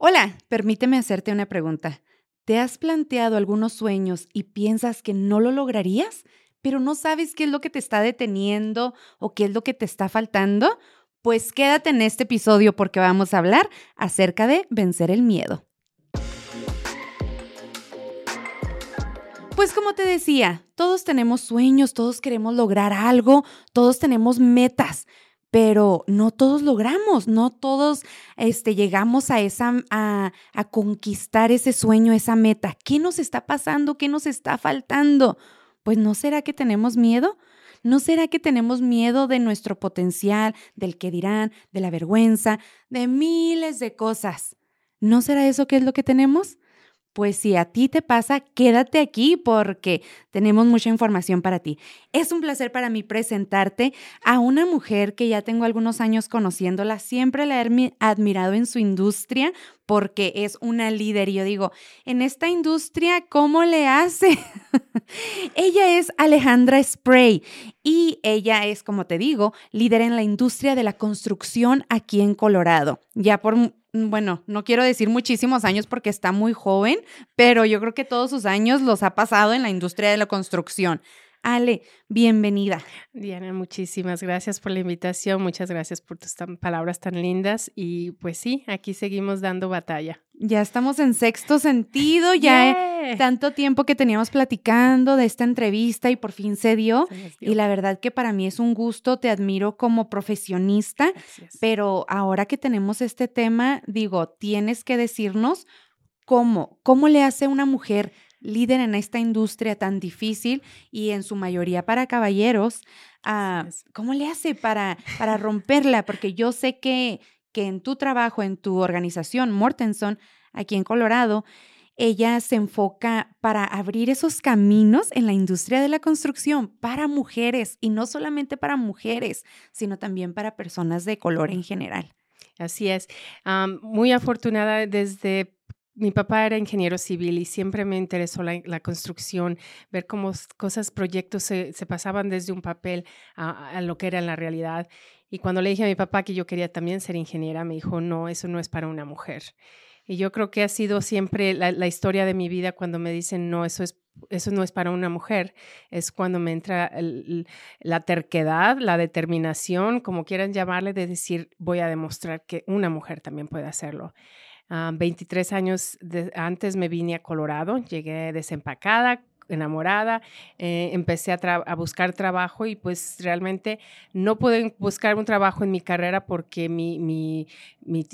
Hola, permíteme hacerte una pregunta. ¿Te has planteado algunos sueños y piensas que no lo lograrías, pero no sabes qué es lo que te está deteniendo o qué es lo que te está faltando? Pues quédate en este episodio porque vamos a hablar acerca de vencer el miedo. Pues como te decía, todos tenemos sueños, todos queremos lograr algo, todos tenemos metas, pero no todos logramos, no todos este, llegamos a, esa, a, a conquistar ese sueño, esa meta. ¿Qué nos está pasando? ¿Qué nos está faltando? Pues no será que tenemos miedo. ¿No será que tenemos miedo de nuestro potencial, del que dirán, de la vergüenza, de miles de cosas? ¿No será eso que es lo que tenemos? Pues si a ti te pasa, quédate aquí porque tenemos mucha información para ti. Es un placer para mí presentarte a una mujer que ya tengo algunos años conociéndola. Siempre la he admirado en su industria porque es una líder. Y yo digo, en esta industria, ¿cómo le hace? ella es Alejandra Spray y ella es, como te digo, líder en la industria de la construcción aquí en Colorado. Ya por bueno, no quiero decir muchísimos años porque está muy joven, pero yo creo que todos sus años los ha pasado en la industria de la construcción. Ale, bienvenida. Diana, muchísimas gracias por la invitación, muchas gracias por tus palabras tan lindas y pues sí, aquí seguimos dando batalla. Ya estamos en sexto sentido, ya tanto tiempo que teníamos platicando de esta entrevista y por fin se dio. Y la verdad que para mí es un gusto, te admiro como profesionista, pero ahora que tenemos este tema, digo, tienes que decirnos cómo, cómo le hace una mujer líder en esta industria tan difícil y en su mayoría para caballeros, ah, ¿cómo le hace para, para romperla? Porque yo sé que, que en tu trabajo, en tu organización, Mortenson, aquí en Colorado, ella se enfoca para abrir esos caminos en la industria de la construcción para mujeres y no solamente para mujeres, sino también para personas de color en general. Así es. muy afortunada desde mi papá era ingeniero civil y siempre me interesó la, construcción, ver cómo cosas, proyectos se, pasaban desde un papel a, lo que era en la realidad. Y cuando le dije a mi papá que yo quería también ser ingeniera, me dijo, no, eso no es para una mujer. Y yo creo que ha sido siempre la, historia de mi vida cuando me dicen, no, eso, es, eso no es para una mujer. Es cuando me entra la terquedad, la determinación, como quieran llamarle, de decir, voy a demostrar que una mujer también puede hacerlo. 23 ah, años antes me vine a Colorado, llegué desempacada, enamorada, eh, empecé a, buscar trabajo y pues realmente no pude buscar un trabajo en mi carrera porque mi,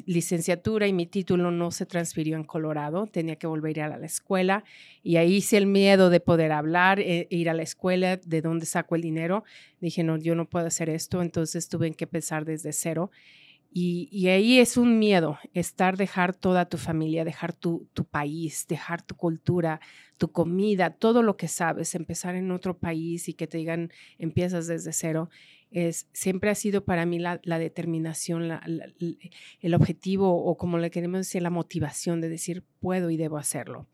licenciatura y mi título no se transfirió en Colorado, tenía que volver a ir a la escuela y ahí hice el miedo de poder hablar, eh, ir a la escuela, de dónde saco el dinero. Dije, no, yo no puedo hacer esto, entonces tuve que empezar desde cero. Y, ahí es un miedo, estar, dejar toda tu familia, dejar tu, tu, país, dejar tu cultura, tu comida, todo lo que sabes, empezar en otro país y que te digan, empiezas desde cero. Es, siempre ha sido para mí la, determinación, el objetivo o como le queremos decir, la motivación de decir, puedo y debo hacerlo.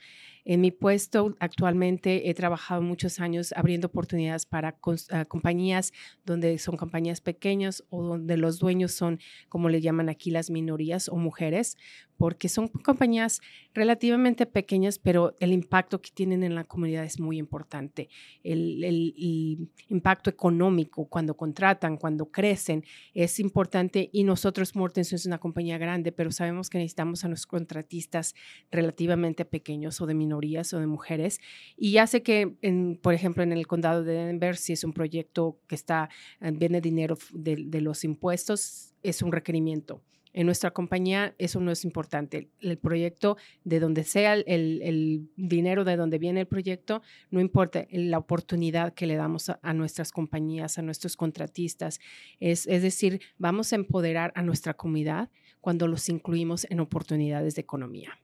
En mi puesto actualmente he trabajado muchos años abriendo oportunidades para ah, compañías donde son compañías pequeñas o donde los dueños son, como le llaman aquí, las minorías o mujeres, porque son compañías relativamente pequeñas, pero el impacto que tienen en la comunidad es muy importante. El, impacto económico cuando contratan, cuando crecen, es importante y nosotros, Mortenson, es una compañía grande, pero sabemos que necesitamos a nuestros contratistas relativamente pequeños o de minorías o de mujeres. Y ya sé que, en, por ejemplo, en el condado de Denver, si es un proyecto que está, eh, viene dinero de los impuestos, es un requerimiento en nuestra compañía eso no es importante. El, proyecto, de donde sea el, dinero, de donde viene el proyecto, no importa la oportunidad que le damos a, nuestras compañías, a nuestros contratistas. Es, es decir, vamos a empoderar a nuestra comunidad cuando los incluimos en oportunidades de economía.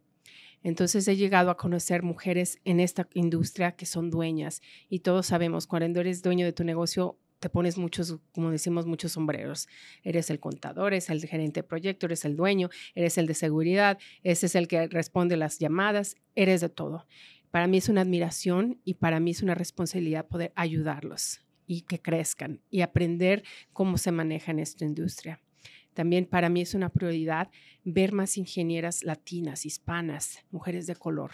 Entonces he llegado a conocer mujeres en esta industria que son dueñas y todos sabemos, cuando eres dueño de tu negocio, te pones muchos, como decimos, muchos sombreros. Eres el contador, eres el gerente de proyecto, eres el dueño, eres el de seguridad, ese es el que responde las llamadas, eres de todo. Para mí es una admiración y para mí es una responsabilidad poder ayudarlos y que crezcan y aprender cómo se maneja en esta industria. también para mí es una prioridad ver más ingenieras latinas, hispanas, mujeres de color,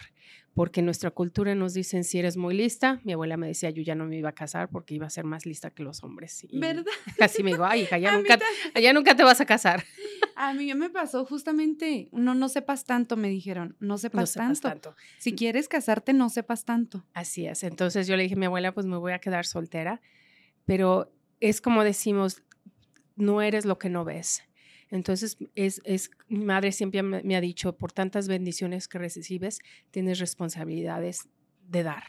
porque nuestra cultura nos dicen si eres muy lista, mi abuela me decía yo ya no me iba a casar porque iba a ser más lista que los hombres. ¿Verdad? Así me digo, ay hija, ya nunca, ya nunca te vas a casar. A mí me pasó justamente, no, no sepas tanto, me dijeron, no sepas, tanto. tanto. Si quieres casarte, no sepas tanto. Así es. Entonces yo le dije a mi abuela, pues me voy a quedar soltera, pero es como decimos, no eres lo que no ves. Entonces, es, mi madre siempre me, ha dicho, por tantas bendiciones que recibes, tienes responsabilidades de dar.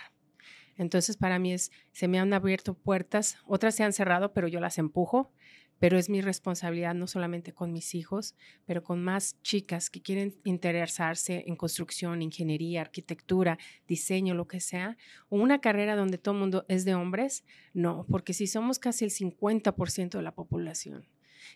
Entonces, para mí es, se me han abierto puertas, otras se han cerrado, pero yo las empujo, pero es mi responsabilidad no solamente con mis hijos, pero con más chicas que quieren interesarse en construcción, ingeniería, arquitectura, diseño, lo que sea, o una carrera donde todo el mundo es de hombres, no, porque si somos casi el 50% de la población,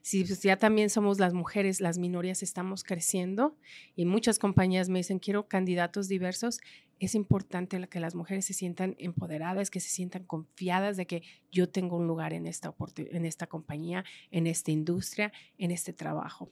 si pues, ya también somos las mujeres, las minorías estamos creciendo y muchas compañías me dicen, quiero candidatos diversos, es importante que las mujeres se sientan empoderadas, que se sientan confiadas de que yo tengo un lugar en esta, en esta compañía, en esta industria, en este trabajo.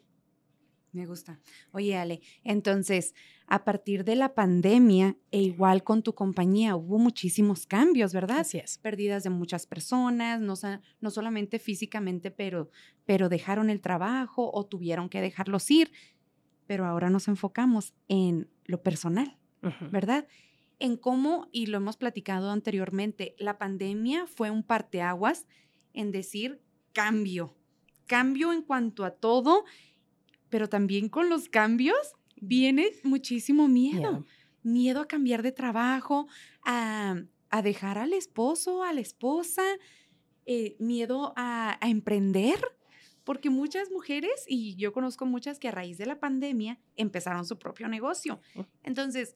Me gusta. Oye, Ale, entonces, a partir de la pandemia e igual con tu compañía, hubo muchísimos cambios, ¿verdad? Así es. Pérdidas de muchas personas, no, no solamente físicamente, pero, pero dejaron el trabajo o tuvieron que dejarlos ir. Pero ahora nos enfocamos en lo personal, ¿verdad? En cómo, y lo hemos platicado anteriormente, la pandemia fue un parteaguas en decir cambio, cambio en cuanto a todo pero también con los cambios viene muchísimo miedo. Miedo a cambiar de trabajo, a, dejar al esposo, a la esposa, eh, miedo a, emprender, porque muchas mujeres, y yo conozco muchas que a raíz de la pandemia empezaron su propio negocio. Entonces,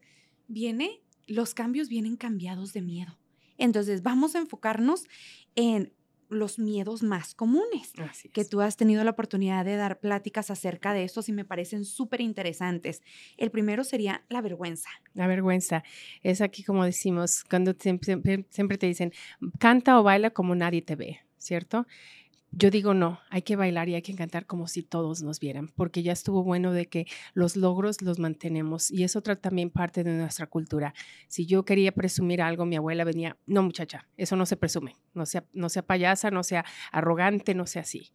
viene, los cambios vienen cambiados de miedo. Entonces, vamos a enfocarnos en los miedos más comunes, que tú has tenido la oportunidad de dar pláticas acerca de estos y me parecen súper interesantes. El primero sería la vergüenza. La vergüenza es aquí como decimos, cuando siempre, siempre te dicen, canta o baila como nadie te ve, ¿cierto? Yo digo no, hay que bailar y hay que cantar como si todos nos vieran, porque ya estuvo bueno de que los logros los mantenemos y es otra también parte de nuestra cultura. Si yo quería presumir algo, mi abuela venía, no muchacha, eso no se presume, no sea, no sea payasa, no sea arrogante, no sea así.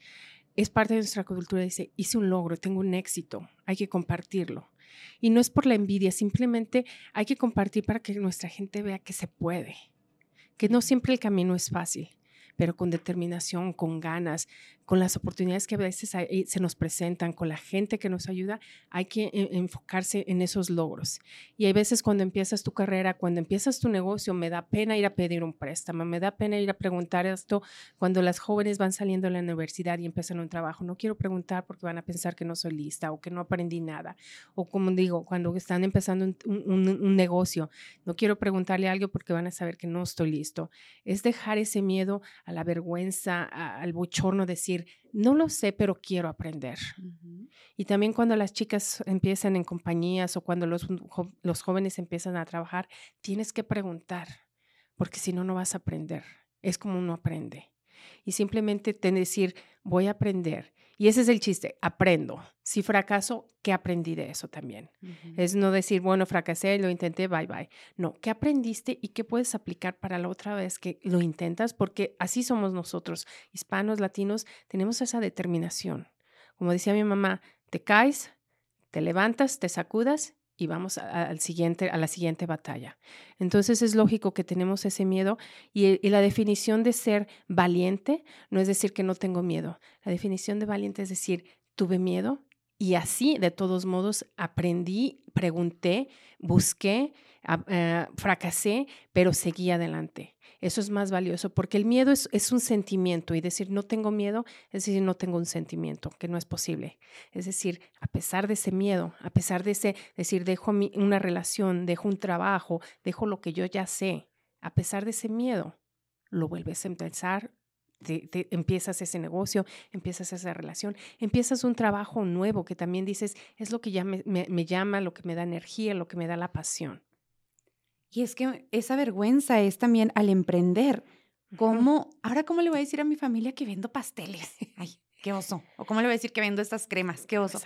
Es parte de nuestra cultura, dice, hice un logro, tengo un éxito, hay que compartirlo. Y no es por la envidia, simplemente hay que compartir para que nuestra gente vea que se puede, que no siempre el camino es fácil pero con determinación, con ganas, con las oportunidades que a veces se nos presentan, con la gente que nos ayuda, hay que e, enfocarse en esos logros. Y hay veces cuando empiezas tu carrera, cuando empiezas tu negocio, me da pena ir a pedir un préstamo, me da pena ir a preguntar esto cuando las jóvenes van saliendo de la universidad y empiezan un trabajo. No quiero preguntar porque van a pensar que no soy lista o que no aprendí nada. O como digo, cuando están empezando un, negocio, no quiero preguntarle algo porque van a saber que no estoy listo. Es dejar ese miedo a la vergüenza, al bochorno, decir, no lo sé, pero quiero aprender. Y también cuando las chicas empiezan en compañías o cuando los, los jóvenes empiezan a trabajar, tienes que preguntar, porque si no, no vas a aprender. Es como uno aprende. Y simplemente te decir, voy a aprender y ese es el chiste, aprendo. Si fracaso, ¿qué aprendí de eso también? Es no decir, bueno, fracasé, lo intenté, bye bye. No, ¿qué aprendiste y qué puedes aplicar para la otra vez que lo intentas? Porque así somos nosotros, hispanos, latinos, tenemos esa determinación. Como decía mi mamá, te caes, te levantas, te sacudas y vamos al siguiente, a la siguiente batalla. Entonces es lógico que tenemos ese miedo y, y, la definición de ser valiente no es decir que no tengo miedo. La definición de valiente es decir, tuve miedo y así de todos modos aprendí, pregunté, busqué, eh, fracasé, pero seguí adelante. Eso es más valioso porque el miedo es, un sentimiento y decir no tengo miedo es decir no tengo un sentimiento, que no es posible. Es decir, a pesar de ese miedo, a pesar de ese decir dejo una relación, dejo un trabajo, dejo lo que yo ya sé, a pesar de ese miedo, lo vuelves a empezar, te, empiezas ese negocio, empiezas esa relación, empiezas un trabajo nuevo que también dices es lo que ya me, me llama, lo que me da energía, lo que me da la pasión. Y es que esa vergüenza es también al emprender. ¿Cómo, ahora cómo le voy a decir a mi familia que vendo pasteles? Ay, qué oso. O cómo le voy a decir que vendo estas cremas, qué oso.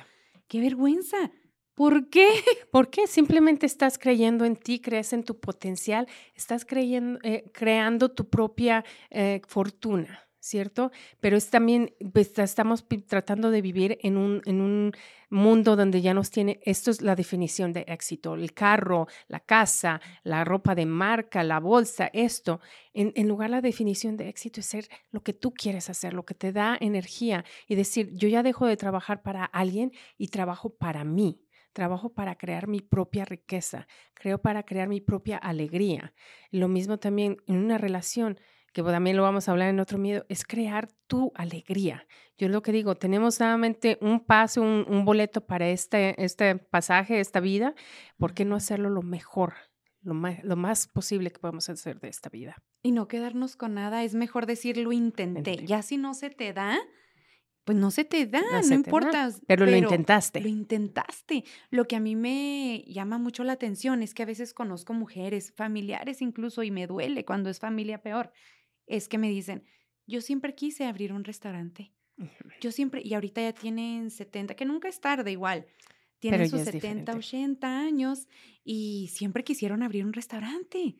Qué vergüenza. ¿Por qué? ¿Por qué? Simplemente estás creyendo en ti, crees en tu potencial, estás creyendo, eh, creando tu propia eh, fortuna. ¿cierto? Pero es también, pues, estamos tratando de vivir en un, en un mundo donde ya nos tiene, esto es la definición de éxito, el carro, la casa, la ropa de marca, la bolsa, esto. En, en lugar la definición de éxito es ser lo que tú quieres hacer, lo que te da energía y decir, yo ya dejo de trabajar para alguien y trabajo para mí. Trabajo para crear mi propia riqueza, creo para crear mi propia alegría. Lo mismo también en una relación que también lo vamos a hablar en otro miedo, es crear tu alegría. Yo es lo que digo, tenemos nuevamente un paso, un, boleto para este, este pasaje, esta vida, ¿por qué no hacerlo lo mejor, lo más, lo más posible que podemos hacer de esta vida? Y no quedarnos con nada, es mejor decir lo intenté. Ya si no se te da, pues no se te da, no, importa. Pero, lo intentaste. Lo intentaste. Lo que a mí me llama mucho la atención es que a veces conozco mujeres, familiares incluso, y me duele cuando es familia peor, es que me dicen, yo siempre quise abrir un restaurante. Yo siempre, y ahorita ya tienen 70, que nunca es tarde igual. Tienen sus 70, 80 años y siempre quisieron abrir un restaurante.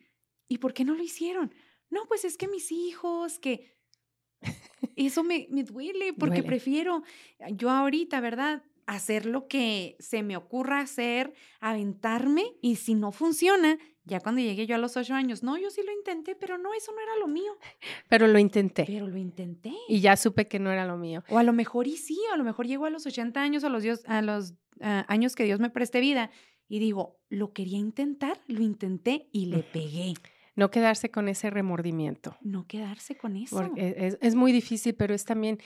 ¿Y por qué no lo hicieron? No, pues es que mis hijos, que eso me, me duele porque prefiero yo ahorita, ¿verdad? Hacer lo que se me ocurra hacer, aventarme y si no funciona, ya cuando llegué yo a los ocho años, no, yo sí lo intenté, pero no, eso no era lo mío. Pero lo intenté. Pero lo intenté. Y ya supe que no era lo mío. O a lo mejor y sí, a lo mejor llego a los 80 años, a los, Dios, a los ah, años que Dios me preste vida y digo, lo quería intentar, lo intenté y le pegué. No quedarse con ese remordimiento. No quedarse con eso. es, es, muy difícil, pero es también,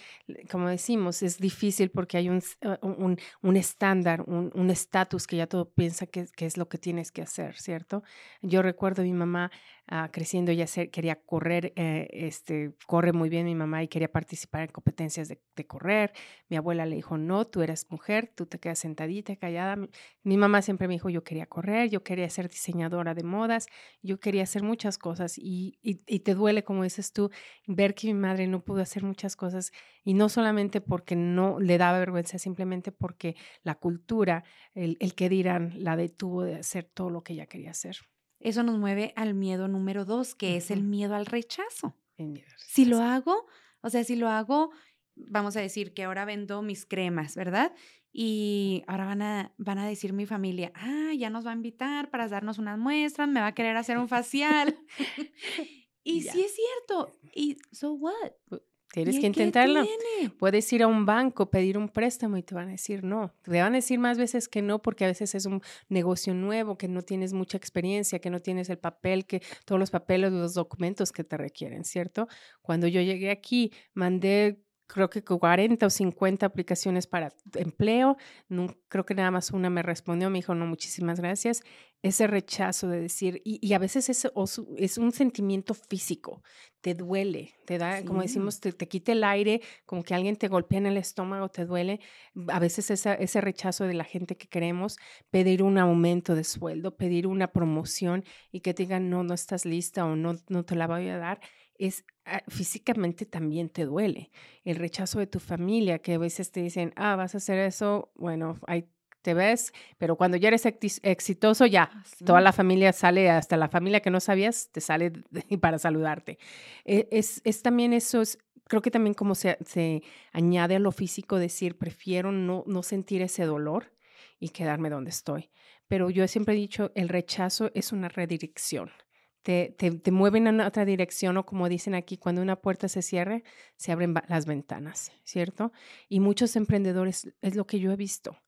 como decimos, es difícil porque hay un, uh, un, un estándar, un estatus que ya todo piensa que, que, es lo que tienes que hacer, ¿cierto? Yo recuerdo a mi mamá uh, creciendo, ella quería correr, eh, este, corre muy bien mi mamá y quería participar en competencias de, correr. Mi abuela le dijo, no, tú eres mujer, tú te quedas sentadita, callada. Mi, mamá siempre me dijo, yo quería correr, yo quería ser diseñadora de modas, yo quería hacer muchas cosas y, y, y, te duele, como dices tú, ver que mi madre no pudo hacer muchas cosas y no solamente porque no le daba vergüenza, simplemente porque la cultura, el, el que dirán, la detuvo de hacer todo lo que ella quería hacer. Eso nos mueve al miedo número dos, que uh -huh. es el miedo al rechazo. El miedo al rechazo. Si lo hago, o sea, si lo hago, vamos a decir que ahora vendo mis cremas, ¿verdad? Y ahora van a, van a decir mi familia, ah, ya nos va a invitar para darnos unas muestras, me va a querer hacer un facial. y yeah. sí es cierto. ¿Y so what? Tienes que intentarlo. Puedes ir a un banco, pedir un préstamo y te van a decir no. Te van a decir más veces que no porque a veces es un negocio nuevo, que no tienes mucha experiencia, que no tienes el papel, que todos los papeles, los documentos que te requieren, ¿cierto? Cuando yo llegué aquí, mandé creo que 40 o 50 aplicaciones para empleo. No, creo que nada más una me respondió, me dijo, no, muchísimas gracias. Ese rechazo de decir, y, y a veces es, es, un sentimiento físico, te duele, te da, sí. como decimos, te, te, quita el aire, como que alguien te golpea en el estómago, te duele. A veces esa, ese rechazo de la gente que queremos, pedir un aumento de sueldo, pedir una promoción y que te digan, no, no estás lista o no, no te la voy a dar es ah, físicamente también te duele. El rechazo de tu familia, que a veces te dicen, ah, vas a hacer eso, bueno, ahí te ves, pero cuando ya eres exitoso, ya sí. toda la familia sale, hasta la familia que no sabías, te sale para saludarte. E, es, es también eso, es, creo que también como se, se añade a lo físico, decir, prefiero no, no sentir ese dolor y quedarme donde estoy. Pero yo siempre he dicho, el rechazo es una redirección te, te, te, mueven en otra dirección o como dicen aquí, cuando una puerta se cierre, se abren las ventanas, ¿cierto? Y muchos emprendedores, es lo que yo he visto,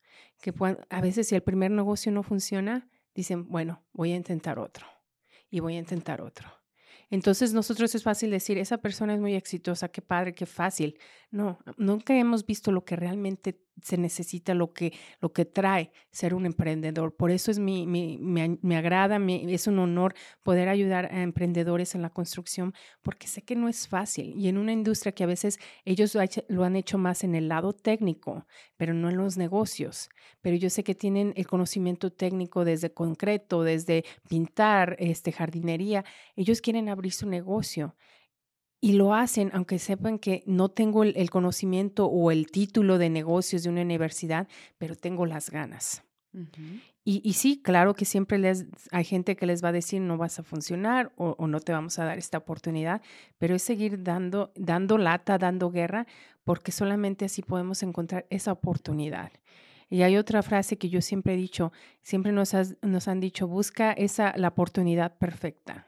que puedan, a veces si el primer negocio no funciona, dicen, bueno, voy a intentar otro y voy a intentar otro. Entonces nosotros es fácil decir, esa persona es muy exitosa, qué padre, qué fácil. No, nunca hemos visto lo que realmente se necesita, lo que, lo que trae ser un emprendedor. Por eso es mi, mi, me, agrada, me, es un honor poder ayudar a emprendedores en la construcción, porque sé que no es fácil. Y en una industria que a veces ellos lo, lo han hecho más en el lado técnico, pero no en los negocios. Pero yo sé que tienen el conocimiento técnico desde concreto, desde pintar, este, jardinería. Ellos quieren abrir su negocio y lo hacen aunque sepan que no tengo el, conocimiento o el título de negocios de una universidad, pero tengo las ganas. y, sí, claro que siempre les, hay gente que les va a decir no vas a funcionar o, no te vamos a dar esta oportunidad, pero es seguir dando, dando lata, dando guerra, porque solamente así podemos encontrar esa oportunidad. Y hay otra frase que yo siempre he dicho, siempre nos, nos han dicho, busca esa, la oportunidad perfecta.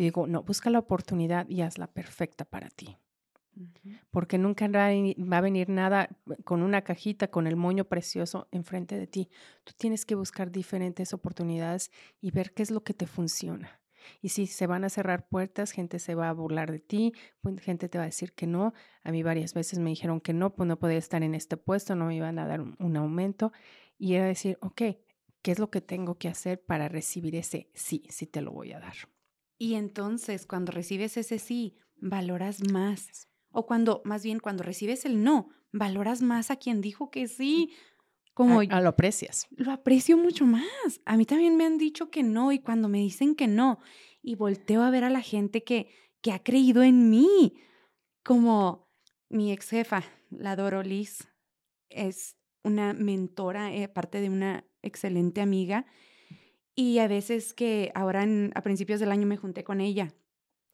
Y digo, no, busca la oportunidad y hazla perfecta para ti. Porque nunca va a venir nada con una cajita, con el moño precioso enfrente de ti. Tú tienes que buscar diferentes oportunidades y ver qué es lo que te funciona. Y si se van a cerrar puertas, gente se va a burlar de ti, gente te va a decir que no. A mí varias veces me dijeron que no, pues no podía estar en este puesto, no me iban a dar un aumento. Y era decir, ok, ¿qué es lo que tengo que hacer para recibir ese sí, sí te lo voy a dar? Y entonces cuando recibes ese sí, valoras más. O cuando, más bien, cuando recibes el no, valoras más a quien dijo que sí. Como a, lo aprecias. Lo aprecio mucho más. A mí también me han dicho que no y cuando me dicen que no y volteo a ver a la gente que, que ha creído en mí, como mi ex jefa, la Doro Liz, es una mentora, eh, parte de una excelente amiga y a veces que ahora a principios del año me junté con ella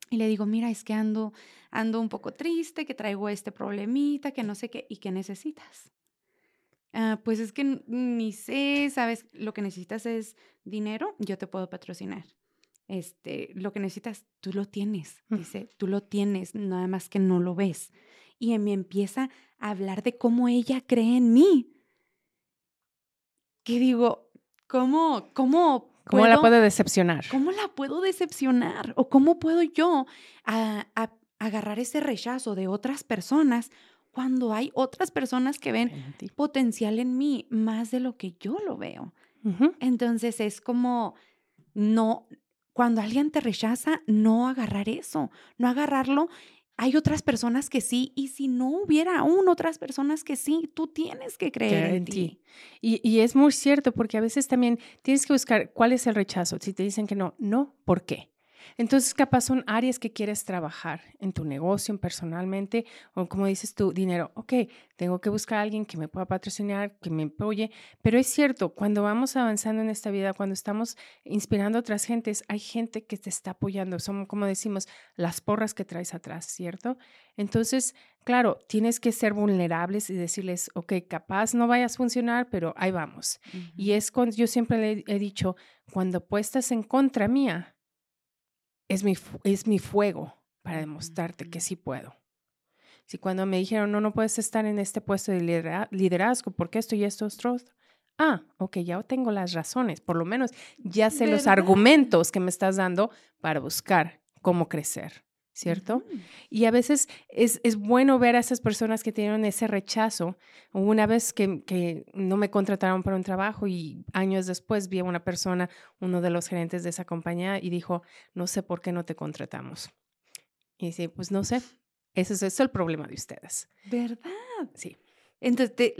y le digo, mira, es que ando, ando un poco triste, que traigo este problemita, que no sé qué, ¿y qué necesitas? Ah, pues es que ni sé, sabes, lo que necesitas es dinero, yo te puedo patrocinar. Este, lo que necesitas, tú lo tienes, dice, tú lo tienes, nada más que no lo ves. Y me empieza a hablar de cómo ella cree en mí. Que digo, ¿cómo, cómo ¿Cómo la puedo decepcionar? ¿Cómo la puedo decepcionar? ¿O cómo puedo yo agarrar ese rechazo de otras personas cuando hay otras personas que ven potencial en mí más de lo que yo lo veo? Entonces es como, no, cuando alguien te rechaza, no agarrar eso, no agarrarlo hay otras personas que sí, y si no hubiera aún otras personas que sí, tú tienes que creer en, ti. Y, y, es muy cierto, porque a veces también tienes que buscar cuál es el rechazo. Si te dicen que no, no, ¿por qué? Entonces, capaz son áreas que quieres trabajar en tu negocio, personalmente, o como dices tú, dinero. Ok, tengo que buscar a alguien que me pueda patrocinar, que me apoye. Pero es cierto, cuando vamos avanzando en esta vida, cuando estamos inspirando a otras gentes, hay gente que te está apoyando. Son, como decimos, las porras que traes atrás, ¿cierto? Entonces, claro, tienes que ser vulnerables y decirles, ok, capaz no vayas a funcionar, pero ahí vamos. Y es cuando yo siempre le he dicho, cuando puestas en contra mía, es mi, es mi fuego para demostrarte que sí puedo. Si cuando me dijeron, no, no puedes estar en este puesto de liderazgo, porque esto y esto, otro, ah, ok, ya tengo las razones, por lo menos ya sé los argumentos que me estás dando para buscar cómo crecer. ¿Cierto? Y a veces es, es, bueno ver a esas personas que tienen ese rechazo. Una vez que, que, no me contrataron para un trabajo y años después vi a una persona, uno de los gerentes de esa compañía, y dijo, no sé por qué no te contratamos. Y dice, pues no sé, ese es, el problema de ustedes. ¿Verdad? Sí. Entonces, te,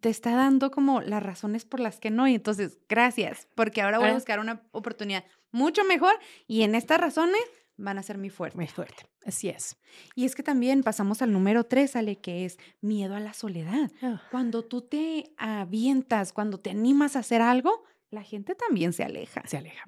te está dando como las razones por las que no. Y entonces, gracias, porque ahora voy a buscar una oportunidad mucho mejor y en estas razones van a ser muy fuerte. Muy fuerte, así es. Y es que también pasamos al número tres, Ale, que es miedo a la soledad. Ah. Cuando tú te avientas, cuando te animas a hacer algo, la gente también se aleja. Se aleja.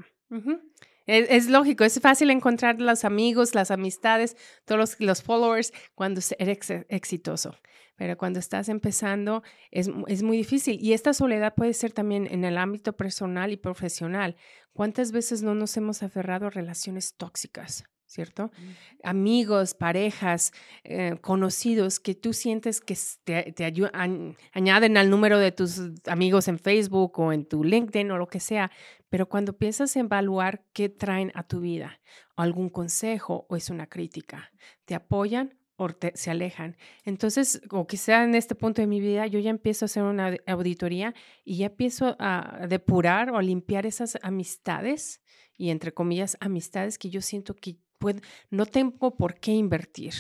Es, lógico, es fácil encontrar los amigos, las amistades, todos los, followers cuando eres exitoso. Pero cuando estás empezando es, es muy difícil. Y esta soledad puede ser también en el ámbito personal y profesional. ¿Cuántas veces no nos hemos aferrado a relaciones tóxicas? ¿Cierto? Amigos, parejas, eh, conocidos que tú sientes que te, te ayudan, añaden al número de tus amigos en Facebook o en tu LinkedIn o lo que sea, pero cuando piensas en evaluar qué traen a tu vida, algún consejo o es una crítica, ¿te apoyan o se alejan. Entonces, o quizá en este punto de mi vida, yo ya empiezo a hacer una auditoría y ya empiezo a depurar o a limpiar esas amistades y entre comillas amistades que yo siento que no tengo por qué invertir.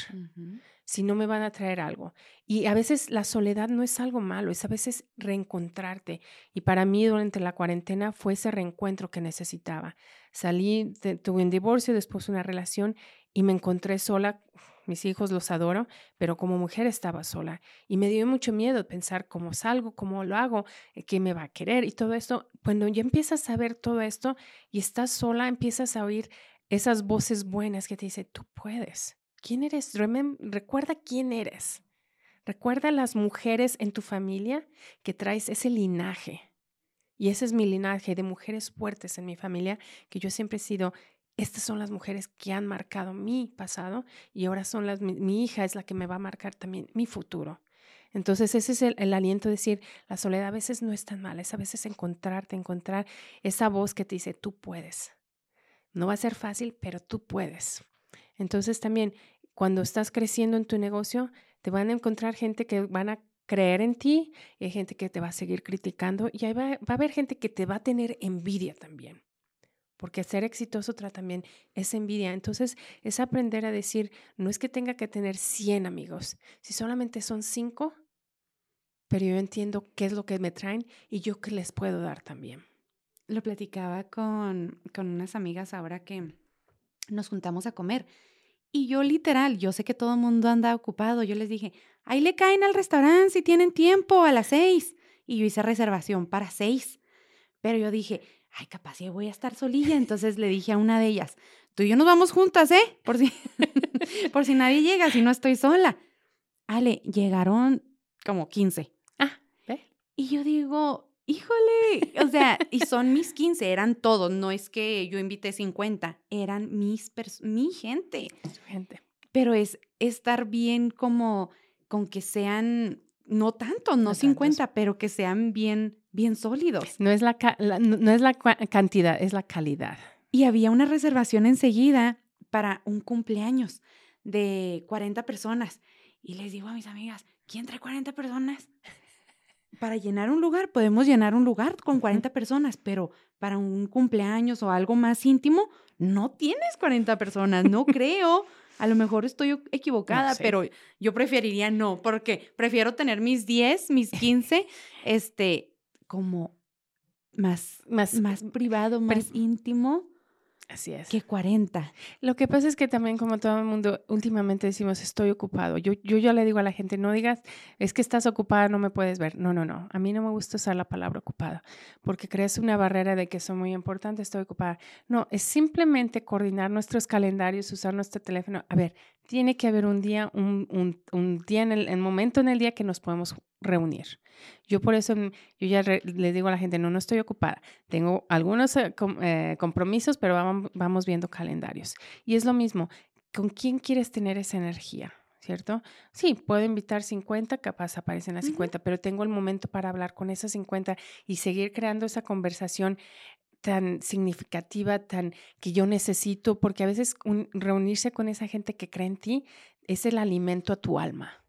si no me van a traer algo. Y a veces la soledad no es algo malo, es a veces reencontrarte. Y para mí durante la cuarentena fue ese reencuentro que necesitaba. Salí, tuve un divorcio, después una relación y me encontré sola. Mis hijos los adoro, pero como mujer estaba sola y me dio mucho miedo pensar cómo salgo, cómo lo hago, eh, quién me va a querer y todo esto. Cuando ya empiezas a ver todo esto y estás sola, empiezas a oír esas voces buenas que te dicen, tú puedes. ¿Quién eres? recuerda quién eres. Recuerda las mujeres en tu familia que traes ese linaje. Y ese es mi linaje de mujeres fuertes en mi familia, que yo siempre he sido estas son las mujeres que han marcado mi pasado y ahora son las, mi, hija es la que me va a marcar también mi futuro. Entonces ese es el, aliento de decir, la soledad a veces no es tan mala, es a veces encontrarte, encontrar esa voz que te dice, tú puedes. No va a ser fácil, pero tú puedes. Entonces también, cuando estás creciendo en tu negocio, te van a encontrar gente que van a creer en ti, y hay gente que te va a seguir criticando y ahí va, a haber gente que te va a tener envidia también porque ser exitoso también es envidia. Entonces, es aprender a decir, no es que tenga que tener 100 amigos, si solamente son 5, pero yo entiendo qué es lo que me traen y yo qué les puedo dar también. Lo platicaba con, con unas amigas ahora que nos juntamos a comer. Y yo literal, yo sé que todo el mundo anda ocupado. Yo les dije, ahí le caen al restaurante si tienen tiempo a las seis. Y yo hice reservación para seis. Pero yo dije, ay, capaz ya voy a estar solilla. Entonces le dije a una de ellas, tú y yo nos vamos juntas, ¿eh? Por si, por si nadie llega, si no estoy sola. Ale, llegaron como 15. Ah, ¿ve? Y yo digo, híjole, o sea, y son mis 15, eran todos, no es que yo invité 50, eran mis mi gente. gente. Pero es estar bien como con que sean, no tanto, no, 50, pero que sean bien bien sólidos. No es la, no es la cantidad, es la calidad. Y había una reservación enseguida para un cumpleaños de 40 personas. Y les digo a mis amigas, ¿quién trae 40 personas? Para llenar un lugar, podemos llenar un lugar con 40 personas, pero para un cumpleaños o algo más íntimo, no tienes 40 personas, no creo. A lo mejor estoy equivocada, pero yo preferiría no, porque prefiero tener mis 10, mis 15, este, como más, más, más privado, más íntimo. Así es. Que 40. Lo que pasa es que también, como todo el mundo, últimamente decimos, estoy ocupado. Yo, yo ya le digo a la gente, no digas, es que estás ocupada, no me puedes ver. No, no, no. A mí no me gusta usar la palabra ocupada, porque creas una barrera de que soy muy importante, estoy ocupada. No, es simplemente coordinar nuestros calendarios, usar nuestro teléfono. A ver, tiene que haber un día, un, un, un día en el, el momento en el día que nos podemos reunir. Yo por eso, mm, yo ya le digo a la gente, no, no estoy ocupada. Tengo algunos eh, eh, compromisos, pero vamos, vamos viendo calendarios. Y es lo mismo, ¿con quién quieres tener esa energía? ¿Cierto? Sí, puedo invitar 50, capaz aparecen las 50, pero tengo el momento para hablar con esas 50 y seguir creando esa conversación tan significativa, tan que yo necesito, porque a veces reunirse con esa gente que cree en ti es el alimento a tu alma.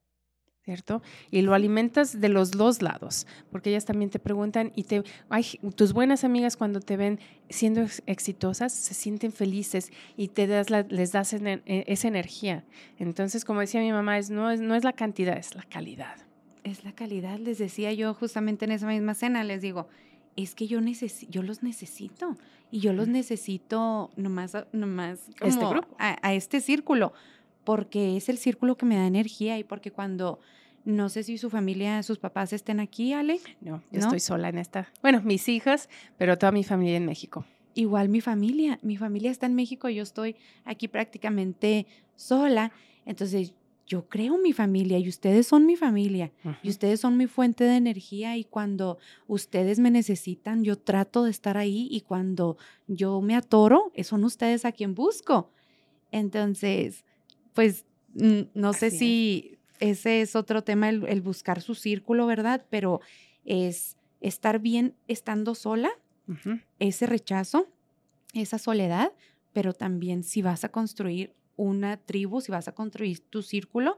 ¿cierto? Y lo alimentas de los dos lados, porque ellas también te preguntan y te, ay, tus buenas amigas cuando te ven siendo exitosas se sienten felices y te das les das e, esa energía. Entonces, como decía mi mamá, es, no, es, no es la cantidad, es la calidad. Es la calidad, les decía yo justamente en esa misma cena, les digo, es que yo, yo los necesito y yo los necesito nomás, nomás este grupo. a este círculo porque es el círculo que me da energía y porque cuando, no sé si su familia, sus papás estén aquí, Ale. No, yo estoy sola en esta. Bueno, mis hijas, pero toda mi familia en México. Igual mi familia, mi familia está en México, yo estoy aquí prácticamente sola, entonces yo creo mi familia y ustedes son mi familia y ustedes son mi fuente de energía y cuando ustedes me necesitan, yo trato de estar ahí y cuando yo me atoro, son ustedes a quien busco. Entonces, pues no sé si ese es otro tema, el, buscar su círculo, ¿verdad? Pero es estar bien estando sola, ese rechazo, esa soledad, pero también si vas a construir una tribu, si vas a construir tu círculo,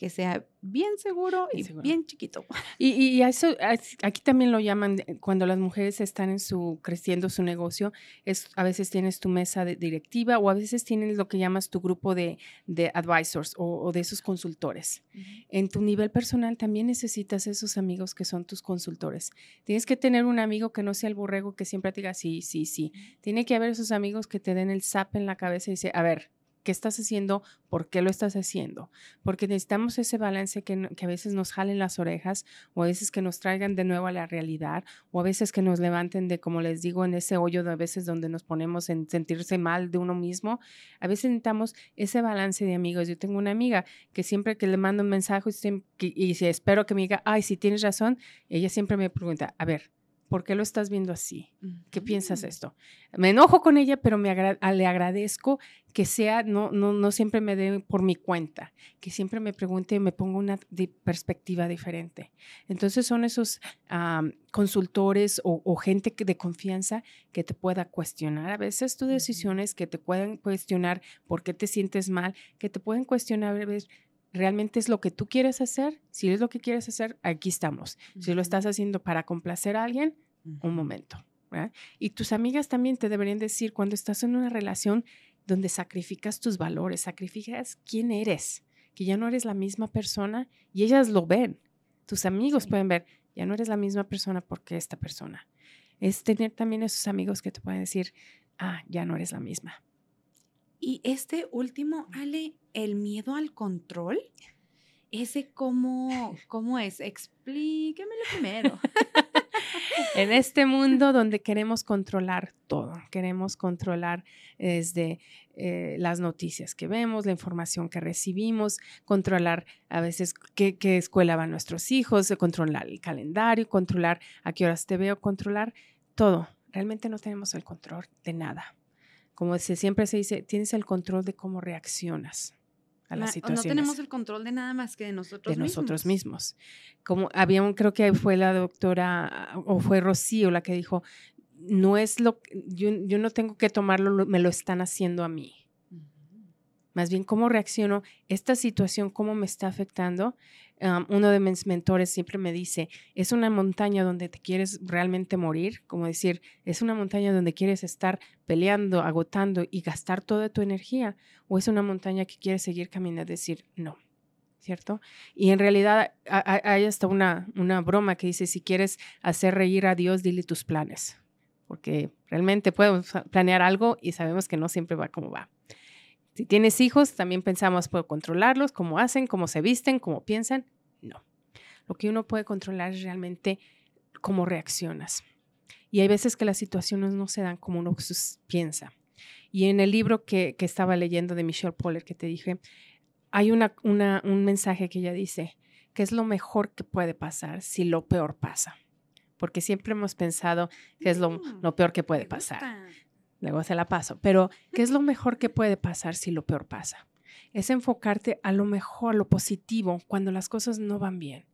que sea bien seguro y bien chiquito. Y, y eso, aquí también lo llaman, cuando las mujeres están en su, creciendo su negocio, es, a veces tienes tu mesa de directiva o a veces tienes lo que llamas tu grupo de, de advisors o, de esos consultores. En tu nivel personal también necesitas esos amigos que son tus consultores. Tienes que tener un amigo que no sea el borrego que siempre te diga sí, sí, sí. Tiene que haber esos amigos que te den el zap en la cabeza y dice, a ver, qué estás haciendo, por qué lo estás haciendo, porque necesitamos ese balance que, a veces nos jalen las orejas o a veces que nos traigan de nuevo a la realidad o a veces que nos levanten de, como les digo, en ese hoyo de a veces donde nos ponemos en sentirse mal de uno mismo. A veces necesitamos ese balance de amigos. Yo tengo una amiga que siempre que le mando un mensaje y, y espero que me diga, ay, si tienes razón, ella siempre me pregunta, a ver, ¿por qué lo estás viendo así? ¿Qué piensas esto? Me enojo con ella, pero me ah, le agradezco que sea, no, no, no siempre me dé por mi cuenta, que siempre me pregunte y me ponga una perspectiva diferente. Entonces son esos consultores o, gente de confianza que te pueda cuestionar a veces tus decisiones, que te puedan cuestionar por qué te sientes mal, que te pueden cuestionar a veces realmente es lo que tú quieres hacer, si es lo que quieres hacer, aquí estamos. Si lo estás haciendo para complacer a alguien, un momento. Y tus amigas también te deberían decir cuando estás en una relación donde sacrificas tus valores, sacrificas quién eres, que ya no eres la misma persona y ellas lo ven. Tus amigos pueden ver, ya no eres la misma persona porque esta persona. Es tener también esos amigos que te pueden decir, ah, ya no eres la misma. Y este último, Ale, el miedo al control, ese cómo, cómo es, explíquemelo primero. en este mundo donde queremos controlar todo, queremos controlar desde eh, las noticias que vemos, la información que recibimos, controlar a veces qué, qué, escuela van nuestros hijos, controlar el calendario, controlar a qué horas te veo, controlar todo. Realmente no tenemos el control de nada como se, siempre se dice, tienes el control de cómo reaccionas a las situaciones. No tenemos el control de nada más que de nosotros mismos. De nosotros mismos. Como había un, creo que fue la doctora o fue Rocío la que dijo, no es lo, yo, yo no tengo que tomarlo, me lo están haciendo a mí. Más bien, ¿cómo reacciono? Esta situación, ¿cómo me está afectando? uno de mis mentores siempre me dice, es una montaña donde te quieres realmente morir, como decir, es una montaña donde quieres estar peleando, agotando y gastar toda tu energía, o es una montaña que quieres seguir caminando, decir, no, ¿cierto? Y en realidad hay hasta una, una broma que dice, si quieres hacer reír a Dios, dile tus planes, porque realmente podemos planear algo y sabemos que no siempre va como va. Si tienes hijos, también pensamos, ¿puedo controlarlos? ¿Cómo hacen? ¿Cómo se visten? ¿Cómo piensan? No. Lo que uno puede controlar es realmente cómo reaccionas. Y hay veces que las situaciones no se dan como uno piensa. Y en el libro que, estaba leyendo de Michelle Poller que te dije, hay una, un mensaje que ella dice, que es lo mejor que puede pasar si lo peor pasa. Porque siempre hemos pensado que es lo, mm, lo peor que puede pasar luego se la paso. Pero, ¿qué es lo mejor que puede pasar si lo peor pasa? Es enfocarte a lo mejor, a lo positivo, cuando las cosas no van bien.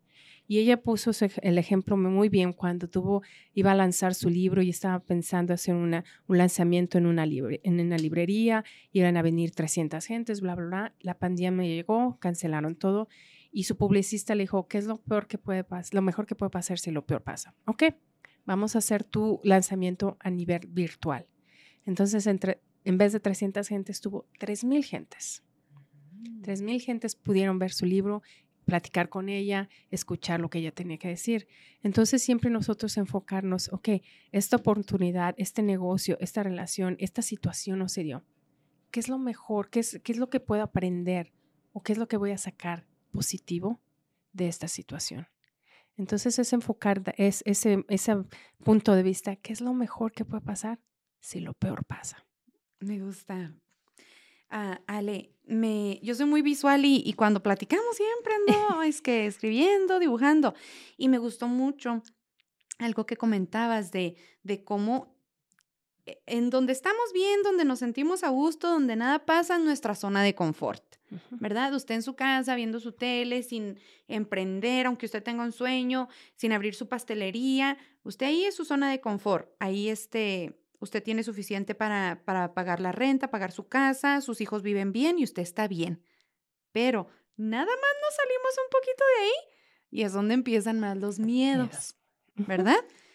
Y ella puso el ejemplo muy bien cuando tuvo, iba a lanzar su libro y estaba pensando hacer un lanzamiento en una, en una librería, iban a venir 300 gentes, bla, bla, bla. La pandemia llegó, cancelaron todo y su publicista le dijo, ¿qué es lo peor que puede pasar? Lo mejor que puede pasar si lo peor pasa. Ok, vamos a hacer tu lanzamiento a nivel virtual. Entonces, entre, en vez de 300 gentes, tuvo 3.000 gentes. 3.000 gentes pudieron ver su libro, platicar con ella, escuchar lo que ella tenía que decir. Entonces, siempre nosotros enfocarnos, ok, esta oportunidad, este negocio, esta relación, esta situación no se dio. ¿Qué es lo mejor? ¿Qué es, qué es lo que puedo aprender? ¿O qué es lo que voy a sacar positivo de esta situación? Entonces es enfocar es ese, ese punto de vista, ¿qué es lo mejor que puede pasar? Si lo peor pasa. Me gusta. Ah, Ale, me, yo soy muy visual y, cuando platicamos siempre ando es que escribiendo, dibujando. Y me gustó mucho algo que comentabas de, de cómo e, en donde estamos bien, donde nos sentimos a gusto, donde nada pasa, nuestra zona de confort, ¿verdad? Usted en su casa viendo su tele, sin emprender, aunque usted tenga un sueño, sin abrir su pastelería, usted ahí es su zona de confort, ahí este, Usted tiene suficiente para, para pagar la renta, pagar su casa, sus hijos viven bien y usted está bien. Pero nada más nos salimos un poquito de ahí y es donde empiezan más los miedos, ¿verdad?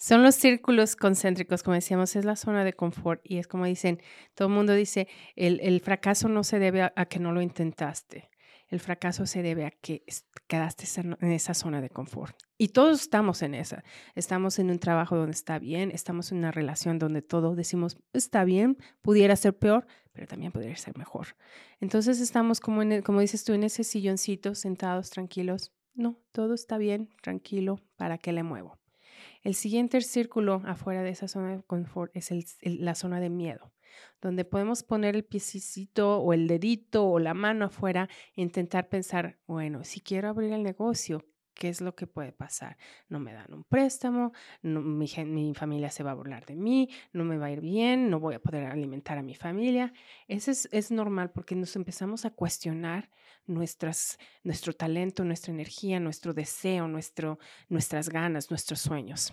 Son los círculos concéntricos, como decíamos, es la zona de confort y es como dicen, todo el mundo dice, el, fracaso no se debe a, que no lo intentaste, el fracaso se debe a que quedaste en esa zona de confort. Y todos estamos en esa, estamos en un trabajo donde está bien, estamos en una relación donde todo decimos, está bien, pudiera ser peor, pero también podría ser mejor. Entonces estamos como, en como dices tú, en ese silloncito, sentados, tranquilos, no, todo está bien, tranquilo, ¿para qué le muevo? El siguiente círculo afuera de esa zona de confort es la zona de miedo, donde podemos poner el piecito o el dedito o la mano afuera e intentar pensar, bueno, si quiero abrir el negocio, ¿Qué es lo que puede pasar? No me dan un préstamo, mi, familia se va a burlar de mí, no me va a ir bien, no voy a poder alimentar a mi familia. Eso es, normal porque nos empezamos a cuestionar nuestras, nuestro talento, nuestra energía, nuestro deseo, nuestro, nuestras ganas, nuestros sueños.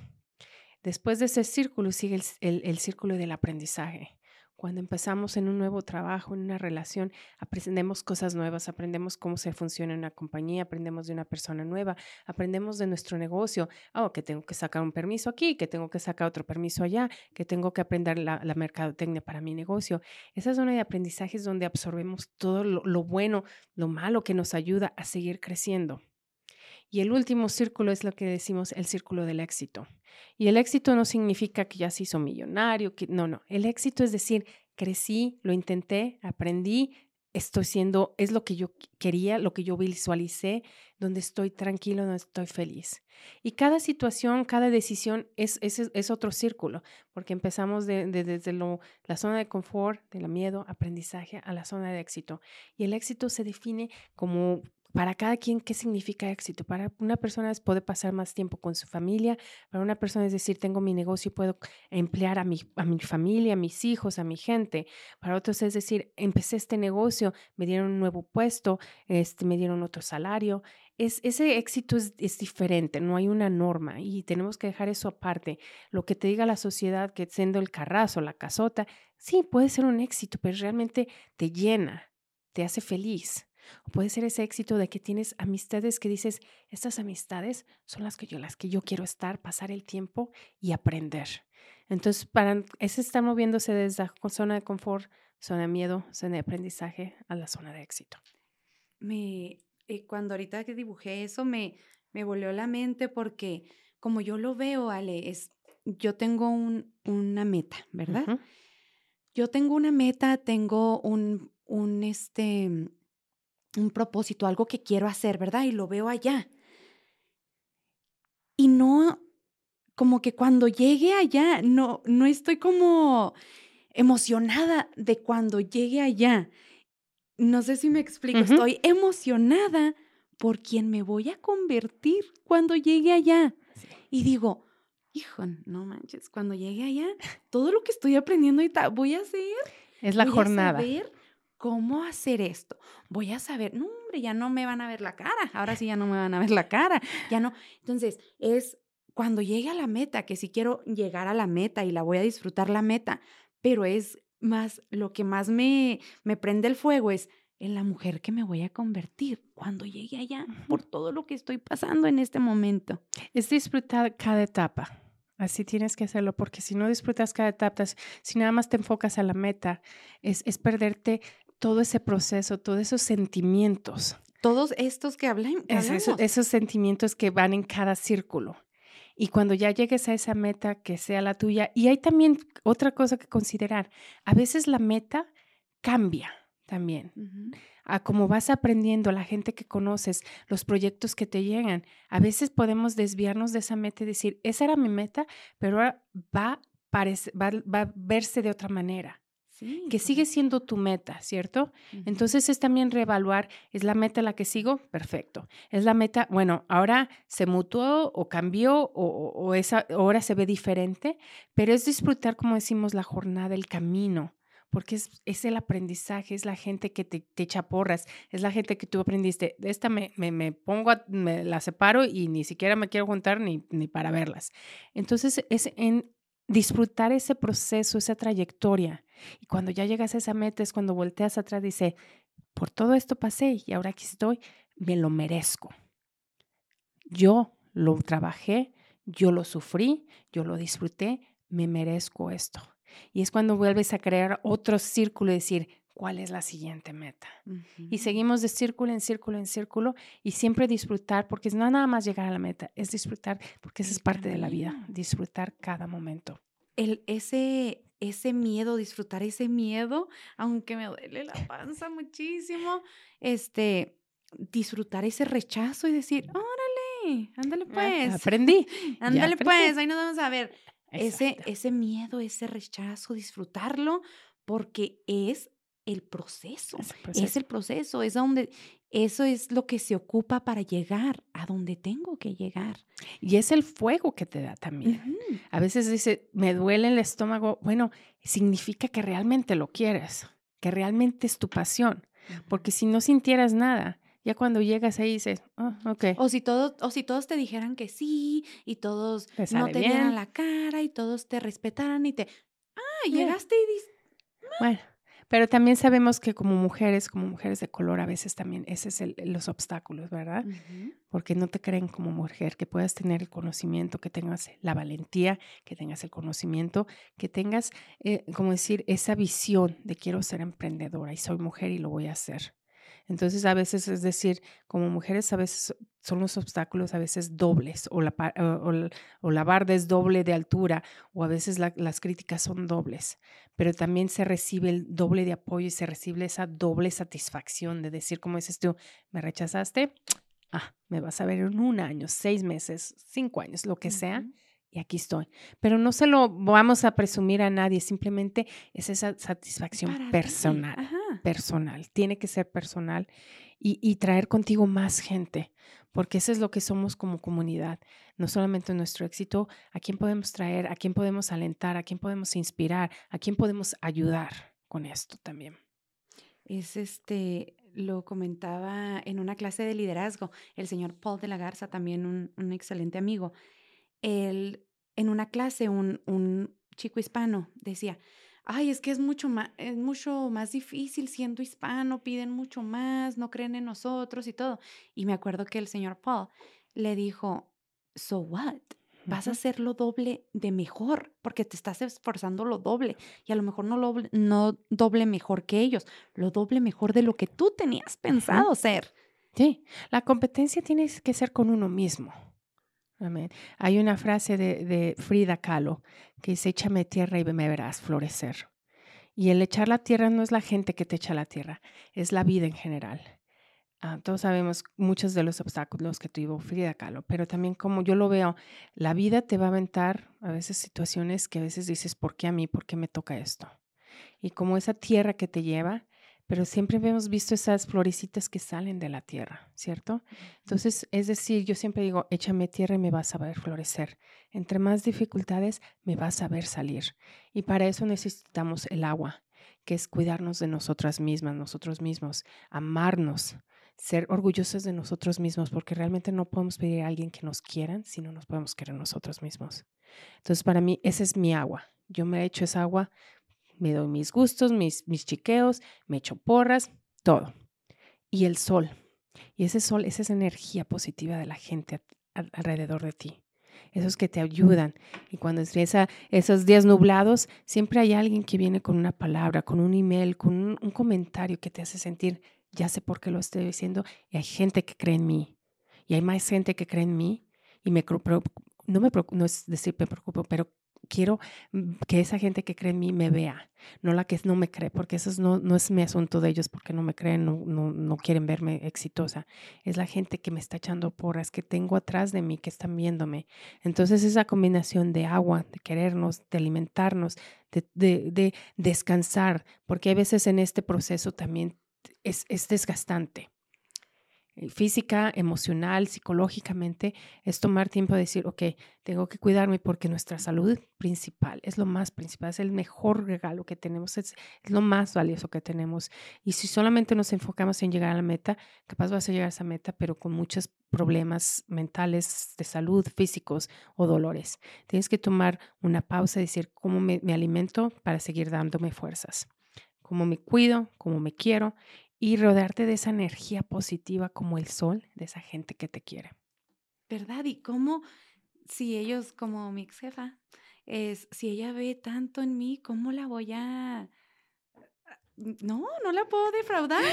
Después de ese círculo sigue el círculo del aprendizaje. Cuando empezamos en un nuevo trabajo, en una relación, aprendemos cosas nuevas, aprendemos cómo se funciona una compañía, aprendemos de una persona nueva, aprendemos de nuestro negocio. Oh, que tengo que sacar un permiso aquí, que tengo que sacar otro permiso allá, que tengo que aprender la, mercadotecnia para mi negocio. Esa zona de aprendizaje es donde absorbemos todo lo bueno, lo malo que nos ayuda a seguir creciendo. Y el último círculo es lo que decimos el círculo del éxito. Y el éxito no significa que ya se hizo millonario, que, no, no. El éxito es decir, crecí, lo intenté, aprendí, estoy siendo, es lo que yo quería, lo que yo visualicé, donde estoy tranquilo, donde estoy feliz. Y cada situación, cada decisión es, es, es otro círculo, porque empezamos de, desde la zona de confort, del miedo, aprendizaje, a la zona de éxito. Y el éxito se define como para cada quien, ¿qué significa éxito? Para una persona es poder pasar más tiempo con su familia, para una persona es decir, tengo mi negocio y puedo emplear a mi, a mi familia, a mis hijos, a mi gente. Para otros es decir, empecé este negocio, me dieron un nuevo puesto, este, me dieron otro salario. Es, ese éxito es, es, diferente, no hay una norma y tenemos que dejar eso aparte. Lo que te diga la sociedad, que siendo el carrazo, la casota, sí, puede ser un éxito, pero realmente te llena, te hace feliz. O puede ser ese éxito de que tienes amistades que dices, estas amistades son las que yo, las que yo quiero estar, pasar el tiempo y aprender. Entonces, para ese está moviéndose desde la zona de confort, zona de miedo, zona de aprendizaje a la zona de éxito. Me, eh, cuando ahorita que dibujé eso, me, me volvió la mente porque como yo lo veo, Ale, es, yo tengo un, una meta, ¿verdad? Yo tengo una meta, tengo un, un, este, un propósito, algo que quiero hacer, ¿verdad? Y lo veo allá. Y no, como que cuando llegue allá, no, no estoy como emocionada de cuando llegue allá. No sé si me explico, estoy emocionada por quien me voy a convertir cuando llegue allá. Y digo, hijo, no manches, cuando llegue allá, todo lo que estoy aprendiendo ahorita voy a hacer. Es la jornada cómo hacer esto. Voy a saber, no, hombre, ya no me van a ver la cara. Ahora sí ya no me van a ver la cara. Ya no. Entonces, es cuando llegue a la meta, que si quiero llegar a la meta y la voy a disfrutar la meta, pero es más, lo que más me, me prende el fuego es en la mujer que me voy a convertir cuando llegue allá, por todo lo que estoy pasando en este momento. Es disfrutar cada etapa. Así tienes que hacerlo, porque si no disfrutas cada etapa, si nada más te enfocas a la meta, es, es perderte todo ese proceso, todos esos sentimientos. Todos estos que hablan. esos, sentimientos que van en cada círculo. Y cuando ya llegues a esa meta, que sea la tuya. Y hay también otra cosa que considerar. A veces la meta cambia también. A cómo vas aprendiendo, la gente que conoces, los proyectos que te llegan. A veces podemos desviarnos de esa meta y decir, esa era mi meta, pero ahora va, va a verse de otra manera que sigue siendo tu meta, ¿cierto? Entonces es también reevaluar, ¿es la meta la que sigo? Perfecto. Es la meta, bueno, ahora se mutuó o cambió o, esa, ahora se ve diferente, pero es disfrutar, como decimos, la jornada, el camino, porque es, es el aprendizaje, es la gente que te, te, echa porras, es la gente que tú aprendiste, de esta me, me, me pongo, me la separo y ni siquiera me quiero juntar ni, ni para verlas. Entonces es en disfrutar ese proceso, esa trayectoria. Y cuando ya llegas a esa meta es cuando volteas atrás y dices, por todo esto pasé y ahora aquí estoy, me lo merezco. Yo lo trabajé, yo lo sufrí, yo lo disfruté, me merezco esto. Y es cuando vuelves a crear otro círculo y decir, ¿cuál es la siguiente meta? Y seguimos de círculo en círculo en círculo y siempre disfrutar, porque no nada más llegar a la meta, es disfrutar, porque esa es parte de la vida, disfrutar cada momento. El, ese, ese miedo, disfrutar ese miedo, aunque me duele la panza muchísimo, este, disfrutar ese rechazo y decir, órale, ándale ah, pues. aprendí. ándale pues, ahí nos vamos a ver. Ese, ese miedo, ese rechazo, disfrutarlo, porque es el proceso. Es el proceso. es donde eso es lo que se ocupa para llegar a donde tengo que llegar. Y es el fuego que te da también. A veces dice, me duele el estómago. Bueno, significa que realmente lo quieres, que realmente es tu pasión. Porque si no sintieras nada, ya cuando llegas ahí dices, oh, ok. O si, todos, o si todos te dijeran que sí y todos no te vieran la cara y todos te respetaran y te... Ah, llegaste y dices... Bueno, pero también sabemos que como mujeres, como mujeres de color, a veces también ese es el, los obstáculos, ¿verdad? Porque no te creen como mujer, que puedas tener el conocimiento, que tengas la valentía, que tengas el conocimiento, que tengas, eh, como decir, esa visión de quiero ser emprendedora y soy mujer y lo voy a hacer. Entonces, a veces, es decir, como mujeres, a veces son los obstáculos a veces dobles, o la, o, la barda es doble de altura, o a veces las críticas son dobles, pero también se recibe el doble de apoyo y se recibe esa doble satisfacción de decir, como dices tú, me rechazaste, ah, me vas a ver en un año, seis meses, cinco años, lo que sea y aquí estoy. Pero no se lo vamos a presumir a nadie, simplemente es esa satisfacción personal, personal, tiene que ser personal y, traer contigo más gente, porque eso es lo que somos como comunidad, no solamente nuestro éxito, a quién podemos traer, a quién podemos alentar, a quién podemos inspirar, a quién podemos ayudar con esto también. Es este, lo comentaba en una clase de liderazgo, el señor Paul de la Garza, también un, un excelente amigo. En una clase un, un chico hispano decía, ay, es que es mucho, más, es mucho más difícil siendo hispano, piden mucho más, no creen en nosotros y todo. Y me acuerdo que el señor Paul le dijo, so what? Vas a hacer lo doble de mejor, porque te estás esforzando lo doble. Y a lo mejor no, lo, no doble mejor que ellos, lo doble mejor de lo que tú tenías pensado ser. Sí, la competencia tiene que ser con uno mismo. Hay una frase de, Frida Kahlo que dice, échame tierra y me verás florecer. Y el echar la tierra no es la gente que te echa la tierra, es la vida en general. Ah, todos sabemos muchos de los obstáculos que tuvo Frida Kahlo, pero también como yo lo veo, la vida te va a aventar a veces situaciones que a veces dices, ¿por qué a mí? ¿Por qué me toca esto? Y como esa tierra que te lleva, pero siempre hemos visto esas florecitas que salen de la tierra, ¿cierto? Entonces, es decir, yo siempre digo, échame tierra y me vas a ver florecer. Entre más dificultades, me vas a ver salir. Y para eso necesitamos el agua, que es cuidarnos de nosotras mismas, nosotros mismos, amarnos, ser orgullosos de nosotros mismos, porque realmente no podemos pedir a alguien que nos quieran si no nos podemos querer nosotros mismos. Entonces, para mí, esa es mi agua. Yo me echo esa agua me doy mis gustos, mis, mis chiqueos, me echo porras, todo. Y el sol. Y ese sol, esa es energía positiva de la gente alrededor de ti. Esos que te ayudan. Y cuando esa, esos días nublados, siempre hay alguien que viene con una palabra, con un email, con un, comentario que te hace sentir, ya sé por qué lo estoy diciendo, y hay gente que cree en mí. Y hay más gente que cree en mí. Y me, no, me, no es decir me preocupo, pero quiero mm, que esa gente que cree en mí me vea, no la que no me cree, porque eso no, no es mi asunto de ellos, porque no me creen, no, no, no, quieren verme exitosa. Es la gente que me está echando porras, que tengo atrás de mí, que están viéndome. Entonces esa combinación de agua, de querernos, de alimentarnos, de, de, de descansar, porque a veces en este proceso también es, es desgastante. Eh, física, emocional, psicológicamente, es tomar tiempo de decir, ok, tengo que cuidarme porque nuestra salud principal es lo más principal, es el mejor regalo que tenemos, es, lo más valioso que tenemos. Y si solamente nos enfocamos en llegar a la meta, capaz vas a llegar a esa meta, pero con muchos problemas mentales, de salud, físicos o dolores. Tienes que tomar una pausa y decir, ¿cómo me, me alimento para seguir dándome fuerzas? cómo me cuido, cómo me quiero y rodearte de esa energía positiva como el sol, de esa gente que te quiere. ¿Verdad? Y cómo, si ellos, como mi ex jefa, es, si ella ve tanto en mí, ¿cómo la voy a... No, no la puedo defraudar.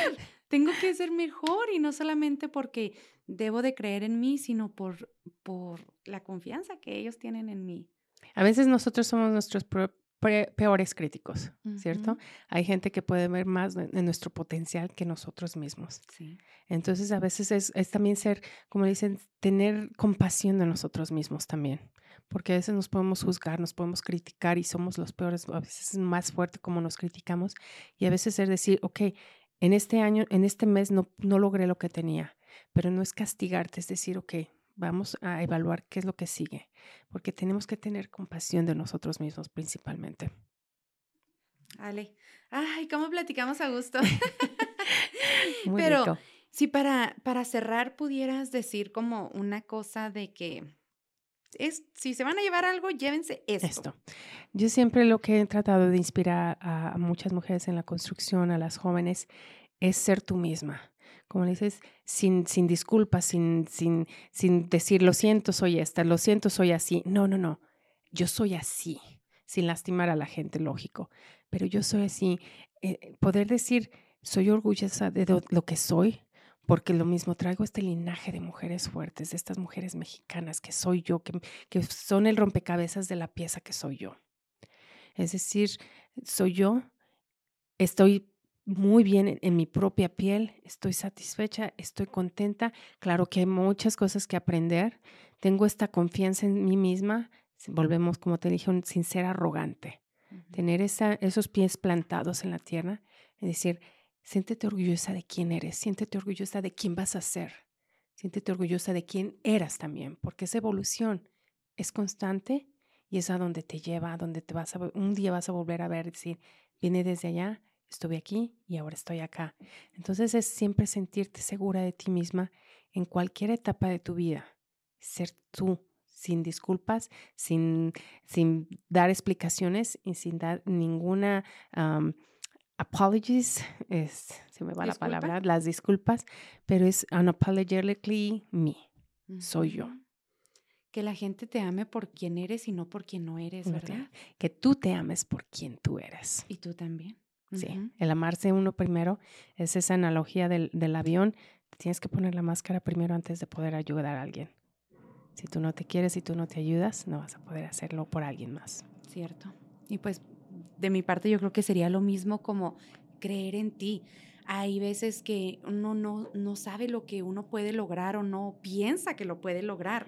Tengo que ser mejor y no solamente porque debo de creer en mí, sino por, por la confianza que ellos tienen en mí. A veces nosotros somos nuestros peores críticos, ¿cierto? Hay gente que puede ver más de, nuestro potencial que nosotros mismos. Sí. Entonces, a veces es, es, también ser, como dicen, tener compasión de nosotros mismos también, porque a veces nos podemos juzgar, nos podemos criticar y somos los peores, a veces es más fuerte como nos criticamos, y a veces es decir, ok, en este año, en este mes no, no logré lo que tenía, pero no es castigarte, es decir, ok, vamos a evaluar qué es lo que sigue, porque tenemos que tener compasión de nosotros mismos principalmente. Ale, ay, ¿cómo platicamos a gusto? Pero si para, para cerrar pudieras decir como una cosa de que es, si se van a llevar algo, llévense esto. esto. Yo siempre lo que he tratado de inspirar a muchas mujeres en la construcción, a las jóvenes, es ser tú misma como le dices, sin, sin disculpas, sin, sin, sin decir, lo siento, soy esta, lo siento, soy así. No, no, no. Yo soy así, sin lastimar a la gente, lógico. Pero yo soy así. Eh, poder decir, soy orgullosa de lo que soy, porque lo mismo traigo este linaje de mujeres fuertes, de estas mujeres mexicanas que soy yo, que, que son el rompecabezas de la pieza que soy yo. Es decir, soy yo, estoy muy bien en, mi propia piel, estoy satisfecha, estoy contenta. Claro que hay muchas cosas que aprender. Tengo esta confianza en mí misma. Volvemos, como te dije, sin ser arrogante. Tener esa, esos pies plantados en la tierra. Es decir, siéntete orgullosa de quién eres, siéntete orgullosa de quién vas a ser. Siéntete orgullosa de quién eras también, porque esa evolución es constante y es a donde te lleva, a donde te vas a, un día vas a volver a ver, decir, viene desde allá estuve aquí y ahora estoy acá. Entonces es siempre sentirte segura de ti misma en cualquier etapa de tu vida, ser tú, sin disculpas, sin, sin dar explicaciones y sin dar ninguna apologies, es, se me va la palabra, las disculpas, pero es unapologetically me, soy yo. Que la gente te ame por quien eres y no por quien no eres, ¿verdad? Que tú te ames por quien tú eres. Y tú también. Sí, el amarse uno primero es esa analogía del, del, avión. Tienes que poner la máscara primero antes de poder ayudar a alguien. Si tú no te quieres y tú no te ayudas, no vas a poder hacerlo por alguien más. Cierto. Y pues de mi parte yo creo que sería lo mismo como creer en ti. Hay veces que uno no, no sabe lo que uno puede lograr o no piensa que lo puede lograr.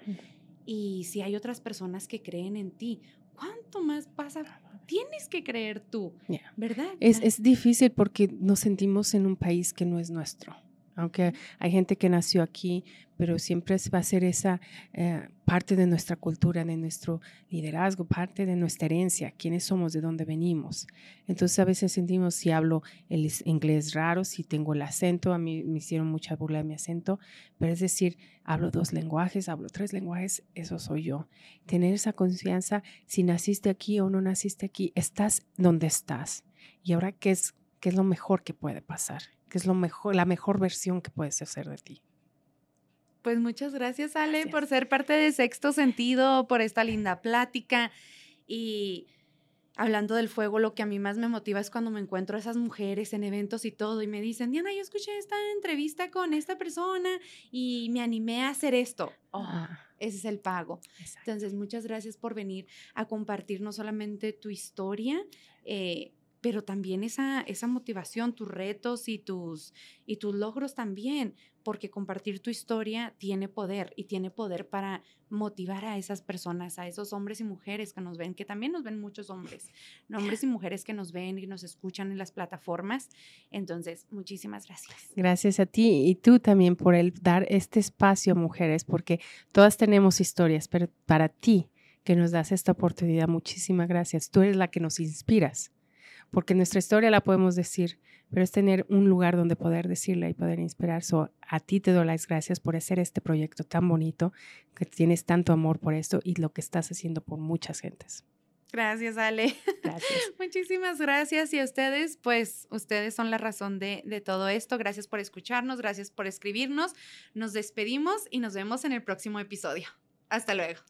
Y si hay otras personas que creen en ti, ¿cuánto más pasa tienes que creer tú, ¿verdad? Es, es difícil porque nos sentimos en un país que no es nuestro aunque hay gente que nació aquí, pero siempre va a ser esa eh, parte de nuestra cultura, de nuestro liderazgo, parte de nuestra herencia, quiénes somos, de dónde venimos. Entonces a veces sentimos si hablo el inglés raro, si tengo el acento, a mí me hicieron mucha burla de mi acento, pero es decir, hablo dos lenguajes, hablo tres lenguajes, eso soy yo. Tener esa confianza, si naciste aquí o no naciste aquí, estás donde estás. Y ahora, ¿qué es, qué es lo mejor que puede pasar? Que es lo mejor, la mejor versión que puedes hacer de ti. Pues muchas gracias, Ale, por ser parte de Sexto Sentido, por esta linda plática. Y hablando del fuego, lo que a mí más me motiva es cuando me encuentro a esas mujeres en eventos y todo y me dicen, Diana, yo escuché esta entrevista con esta persona y me animé a hacer esto. Oh, ah. ese es el pago. Entonces, muchas gracias por venir a compartir no solamente tu historia, eh, pero también esa, esa motivación, tus retos y tus, y tus logros también, porque compartir tu historia tiene poder y tiene poder para motivar a esas personas, a esos hombres y mujeres que nos ven, que también nos ven muchos hombres, hombres y mujeres que nos ven y nos escuchan en las plataformas. Entonces, muchísimas gracias. Gracias a ti y tú también por el dar este espacio mujeres, porque todas tenemos historias, pero para ti que nos das esta oportunidad, muchísimas gracias. Tú eres la que nos inspiras porque nuestra historia la podemos decir, pero es tener un lugar donde poder decirla y poder inspirar. So, a ti te doy las gracias por hacer este proyecto tan bonito, que tienes tanto amor por esto y lo que estás haciendo por muchas gentes. Gracias, Ale. Gracias. Muchísimas gracias. Y a ustedes, pues ustedes son la razón de, de todo esto. Gracias por escucharnos, gracias por escribirnos. Nos despedimos y nos vemos en el próximo episodio. Hasta luego.